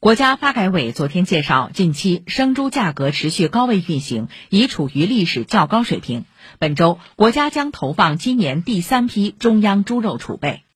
国家发改委昨天介绍近期生猪价格持续高位运行已处于历史较高水平。本周国家将投放今年第三批中央猪肉储备。